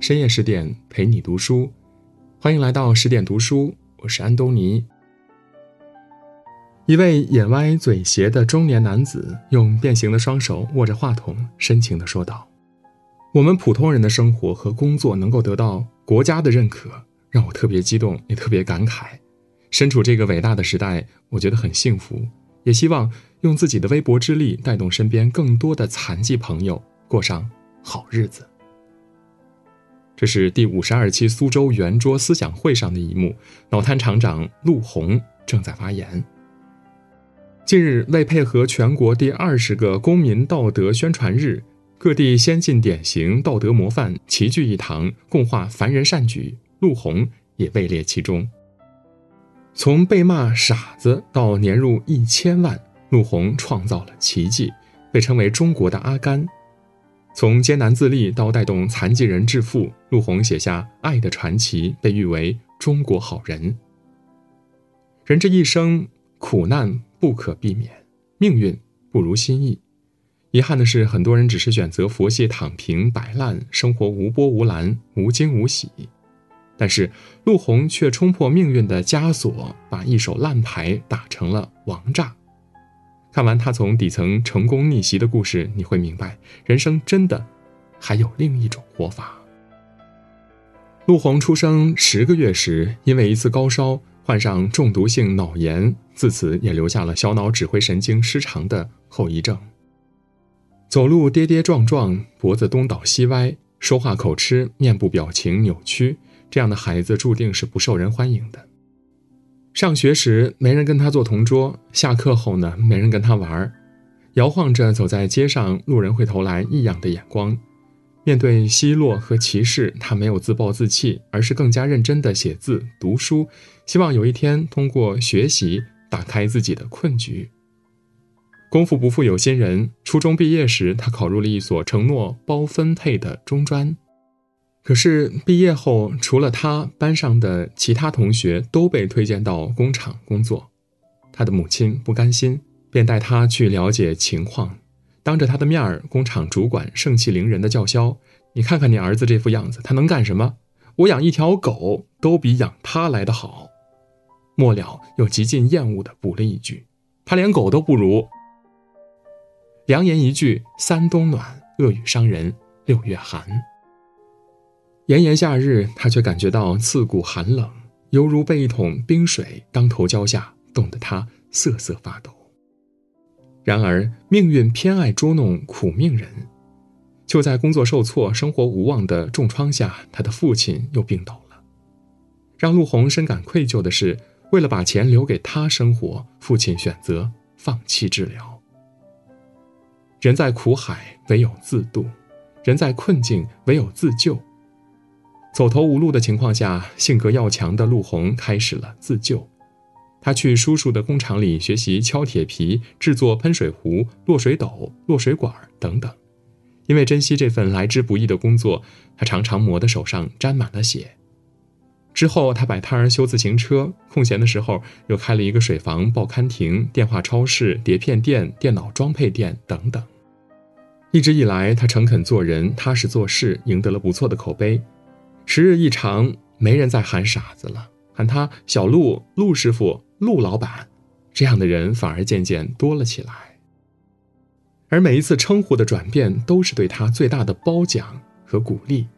深夜十点陪你读书，欢迎来到十点读书，我是安东尼。一位眼歪嘴斜的中年男子用变形的双手握着话筒，深情地说道：“我们普通人的生活和工作能够得到国家的认可，让我特别激动，也特别感慨。身处这个伟大的时代，我觉得很幸福，也希望用自己的微薄之力，带动身边更多的残疾朋友过上好日子。”这是第五十二期苏州圆桌思想会上的一幕，脑瘫厂长陆红正在发言。近日，为配合全国第二十个公民道德宣传日，各地先进典型道德模范齐聚一堂，共话凡人善举。陆红也位列其中。从被骂傻子到年入一千万，陆红创造了奇迹，被称为中国的阿甘。从艰难自立到带动残疾人致富，陆红写下爱的传奇，被誉为中国好人。人这一生，苦难。不可避免，命运不如心意。遗憾的是，很多人只是选择佛系躺平、摆烂，生活无波无澜、无惊无喜。但是陆红却冲破命运的枷锁，把一手烂牌打成了王炸。看完他从底层成功逆袭的故事，你会明白，人生真的还有另一种活法。陆红出生十个月时，因为一次高烧。患上中毒性脑炎，自此也留下了小脑指挥神经失常的后遗症。走路跌跌撞撞，脖子东倒西歪，说话口吃，面部表情扭曲，这样的孩子注定是不受人欢迎的。上学时没人跟他做同桌，下课后呢没人跟他玩，摇晃着走在街上，路人会投来异样的眼光。面对奚落和歧视，他没有自暴自弃，而是更加认真地写字、读书，希望有一天通过学习打开自己的困局。功夫不负有心人，初中毕业时，他考入了一所承诺包分配的中专。可是毕业后，除了他，班上的其他同学都被推荐到工厂工作。他的母亲不甘心，便带他去了解情况。当着他的面儿，工厂主管盛气凌人的叫嚣：“你看看你儿子这副样子，他能干什么？我养一条狗都比养他来得好。”末了，又极尽厌恶地补了一句：“他连狗都不如。”良言一句，三冬暖；恶语伤人，六月寒。炎炎夏日，他却感觉到刺骨寒冷，犹如被一桶冰水当头浇下，冻得他瑟瑟发抖。然而，命运偏爱捉弄苦命人。就在工作受挫、生活无望的重创下，他的父亲又病倒了。让陆红深感愧疚的是，为了把钱留给他生活，父亲选择放弃治疗。人在苦海，唯有自渡；人在困境，唯有自救。走投无路的情况下，性格要强的陆红开始了自救。他去叔叔的工厂里学习敲铁皮、制作喷水壶、落水斗、落水管等等。因为珍惜这份来之不易的工作，他常常磨得手上沾满了血。之后，他摆摊儿修自行车，空闲的时候又开了一个水房、报刊亭、电话超市、碟片店、电脑装配店等等。一直以来，他诚恳做人、踏实做事，赢得了不错的口碑。时日一长，没人再喊傻子了，喊他小陆、陆师傅。陆老板，这样的人反而渐渐多了起来。而每一次称呼的转变，都是对他最大的褒奖和鼓励。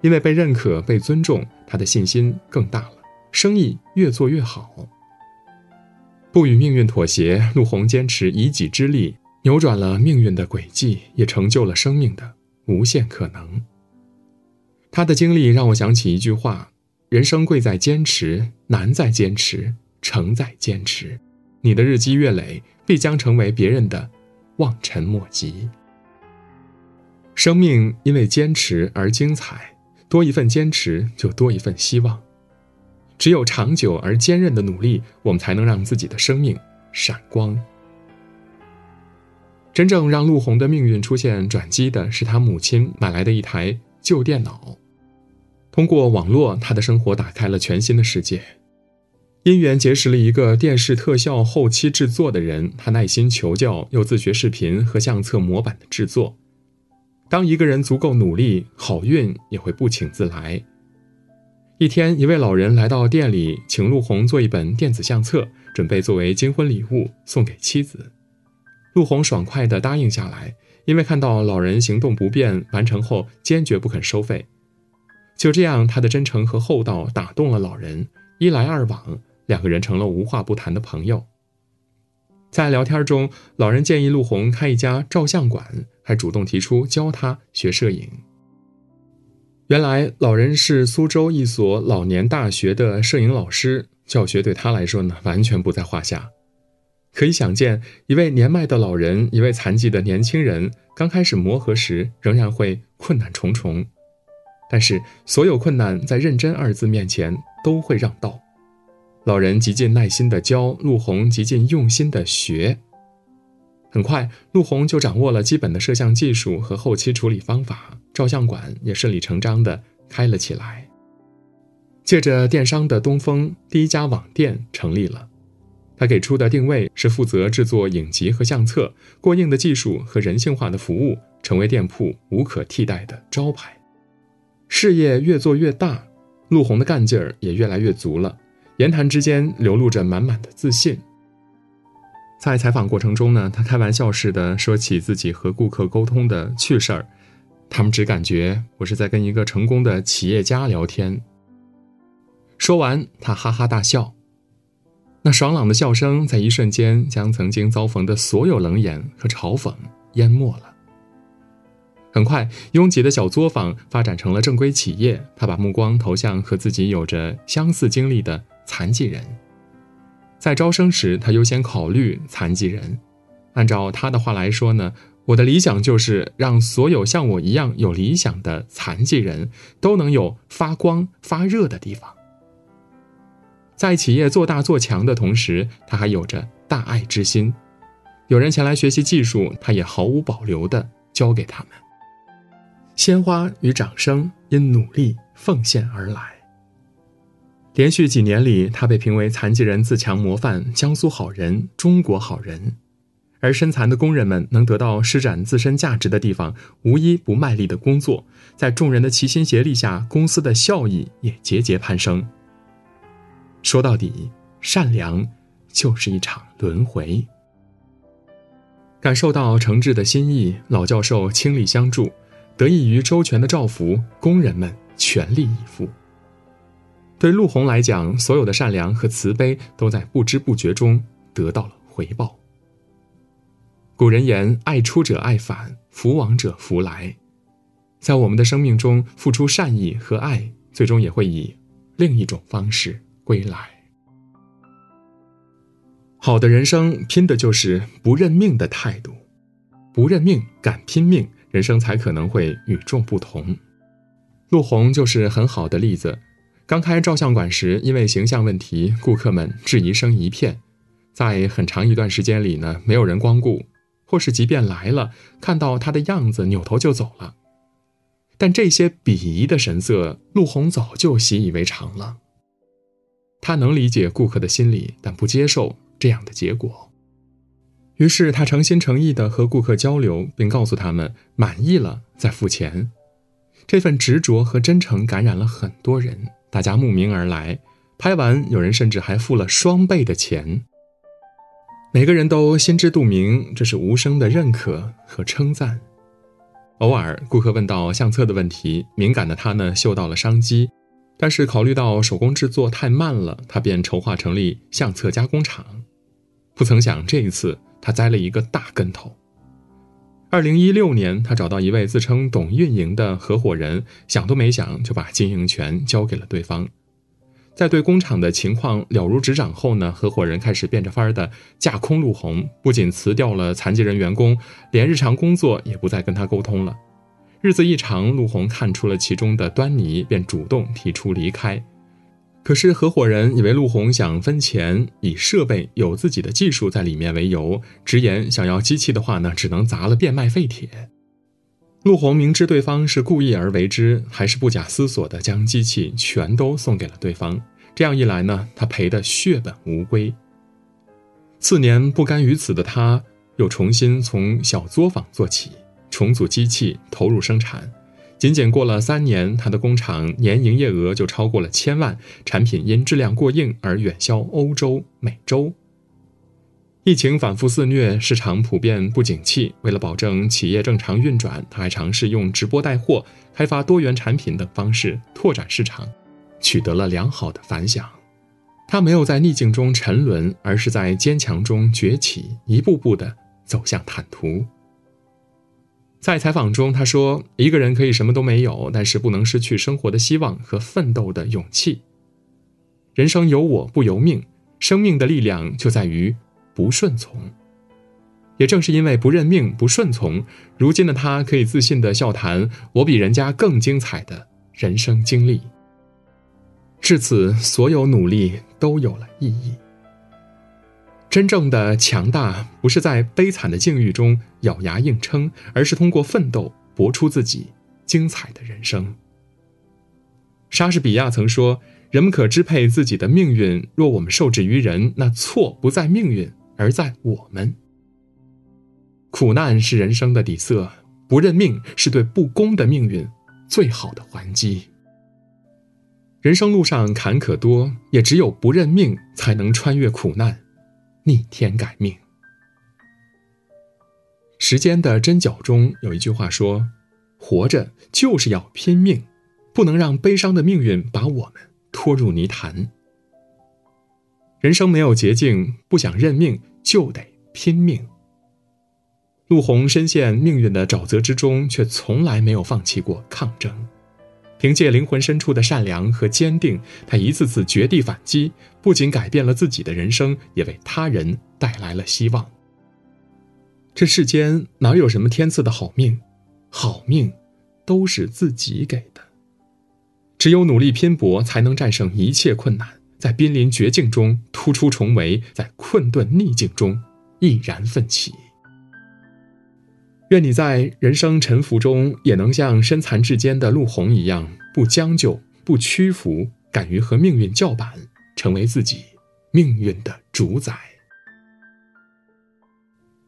因为被认可、被尊重，他的信心更大了，生意越做越好。不与命运妥协，陆红坚持以己之力，扭转了命运的轨迹，也成就了生命的无限可能。他的经历让我想起一句话：人生贵在坚持，难在坚持。成在坚持，你的日积月累必将成为别人的望尘莫及。生命因为坚持而精彩，多一份坚持就多一份希望。只有长久而坚韧的努力，我们才能让自己的生命闪光。真正让陆红的命运出现转机的是他母亲买来的一台旧电脑。通过网络，他的生活打开了全新的世界。因缘结识了一个电视特效后期制作的人，他耐心求教，又自学视频和相册模板的制作。当一个人足够努力，好运也会不请自来。一天，一位老人来到店里，请陆红做一本电子相册，准备作为金婚礼物送给妻子。陆红爽快地答应下来，因为看到老人行动不便，完成后坚决不肯收费。就这样，他的真诚和厚道打动了老人，一来二往，两个人成了无话不谈的朋友。在聊天中，老人建议陆红开一家照相馆，还主动提出教他学摄影。原来，老人是苏州一所老年大学的摄影老师，教学对他来说呢，完全不在话下。可以想见，一位年迈的老人，一位残疾的年轻人，刚开始磨合时，仍然会困难重重。但是，所有困难在“认真”二字面前都会让道。老人极尽耐心地教，陆红极尽用心地学。很快，陆红就掌握了基本的摄像技术和后期处理方法，照相馆也顺理成章地开了起来。借着电商的东风，第一家网店成立了。他给出的定位是负责制作影集和相册，过硬的技术和人性化的服务，成为店铺无可替代的招牌。事业越做越大，陆红的干劲儿也越来越足了。言谈之间流露着满满的自信。在采访过程中呢，他开玩笑似的说起自己和顾客沟通的趣事儿，他们只感觉我是在跟一个成功的企业家聊天。说完，他哈哈大笑，那爽朗的笑声在一瞬间将曾经遭逢的所有冷眼和嘲讽淹没了。很快，拥挤的小作坊发展成了正规企业，他把目光投向和自己有着相似经历的。残疾人，在招生时，他优先考虑残疾人。按照他的话来说呢，我的理想就是让所有像我一样有理想的残疾人都能有发光发热的地方。在企业做大做强的同时，他还有着大爱之心。有人前来学习技术，他也毫无保留地教给他们。鲜花与掌声因努力奉献而来。连续几年里，他被评为残疾人自强模范、江苏好人、中国好人。而身残的工人们能得到施展自身价值的地方，无一不卖力的工作。在众人的齐心协力下，公司的效益也节节攀升。说到底，善良就是一场轮回。感受到诚挚的心意，老教授倾力相助，得益于周全的照拂，工人们全力以赴。对陆红来讲，所有的善良和慈悲都在不知不觉中得到了回报。古人言：“爱出者爱返，福往者福来。”在我们的生命中，付出善意和爱，最终也会以另一种方式归来。好的人生，拼的就是不认命的态度。不认命，敢拼命，人生才可能会与众不同。陆红就是很好的例子。刚开照相馆时，因为形象问题，顾客们质疑声一片，在很长一段时间里呢，没有人光顾，或是即便来了，看到他的样子，扭头就走了。但这些鄙夷的神色，陆红早就习以为常了。他能理解顾客的心理，但不接受这样的结果。于是他诚心诚意地和顾客交流，并告诉他们满意了再付钱。这份执着和真诚感染了很多人。大家慕名而来，拍完有人甚至还付了双倍的钱。每个人都心知肚明，这是无声的认可和称赞。偶尔顾客问到相册的问题，敏感的他呢嗅到了商机，但是考虑到手工制作太慢了，他便筹划成立相册加工厂。不曾想这一次他栽了一个大跟头。二零一六年，他找到一位自称懂运营的合伙人，想都没想就把经营权交给了对方。在对工厂的情况了如指掌后呢，合伙人开始变着法儿的架空陆红，不仅辞掉了残疾人员工，连日常工作也不再跟他沟通了。日子一长，陆红看出了其中的端倪，便主动提出离开。可是合伙人以为陆红想分钱，以设备有自己的技术在里面为由，直言想要机器的话呢，只能砸了变卖废铁。陆红明知对方是故意而为之，还是不假思索地将机器全都送给了对方。这样一来呢，他赔得血本无归。次年，不甘于此的他，又重新从小作坊做起。重组机器，投入生产。仅仅过了三年，他的工厂年营业额就超过了千万，产品因质量过硬而远销欧洲、美洲。疫情反复肆虐，市场普遍不景气。为了保证企业正常运转，他还尝试用直播带货、开发多元产品等方式拓展市场，取得了良好的反响。他没有在逆境中沉沦，而是在坚强中崛起，一步步的走向坦途。在采访中，他说：“一个人可以什么都没有，但是不能失去生活的希望和奋斗的勇气。人生由我不由命，生命的力量就在于不顺从。也正是因为不认命、不顺从，如今的他可以自信的笑谈我比人家更精彩的人生经历。至此，所有努力都有了意义。”真正的强大不是在悲惨的境遇中咬牙硬撑，而是通过奋斗搏出自己精彩的人生。莎士比亚曾说：“人们可支配自己的命运，若我们受制于人，那错不在命运，而在我们。”苦难是人生的底色，不认命是对不公的命运最好的还击。人生路上坎坷多，也只有不认命，才能穿越苦难。逆天改命。时间的针脚中有一句话说：“活着就是要拼命，不能让悲伤的命运把我们拖入泥潭。”人生没有捷径，不想认命就得拼命。陆红深陷命运的沼泽之中，却从来没有放弃过抗争。凭借灵魂深处的善良和坚定，他一次次绝地反击，不仅改变了自己的人生，也为他人带来了希望。这世间哪有什么天赐的好命，好命都是自己给的。只有努力拼搏，才能战胜一切困难，在濒临绝境中突出重围，在困顿逆境中毅然奋起。愿你在人生沉浮中，也能像身残志坚的陆红一样，不将就，不屈服，敢于和命运叫板，成为自己命运的主宰。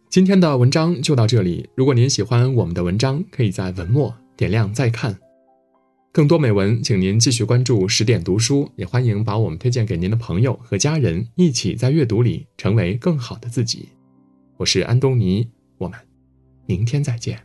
今天的文章就到这里。如果您喜欢我们的文章，可以在文末点亮再看。更多美文，请您继续关注十点读书，也欢迎把我们推荐给您的朋友和家人，一起在阅读里成为更好的自己。我是安东尼，我们。明天再见。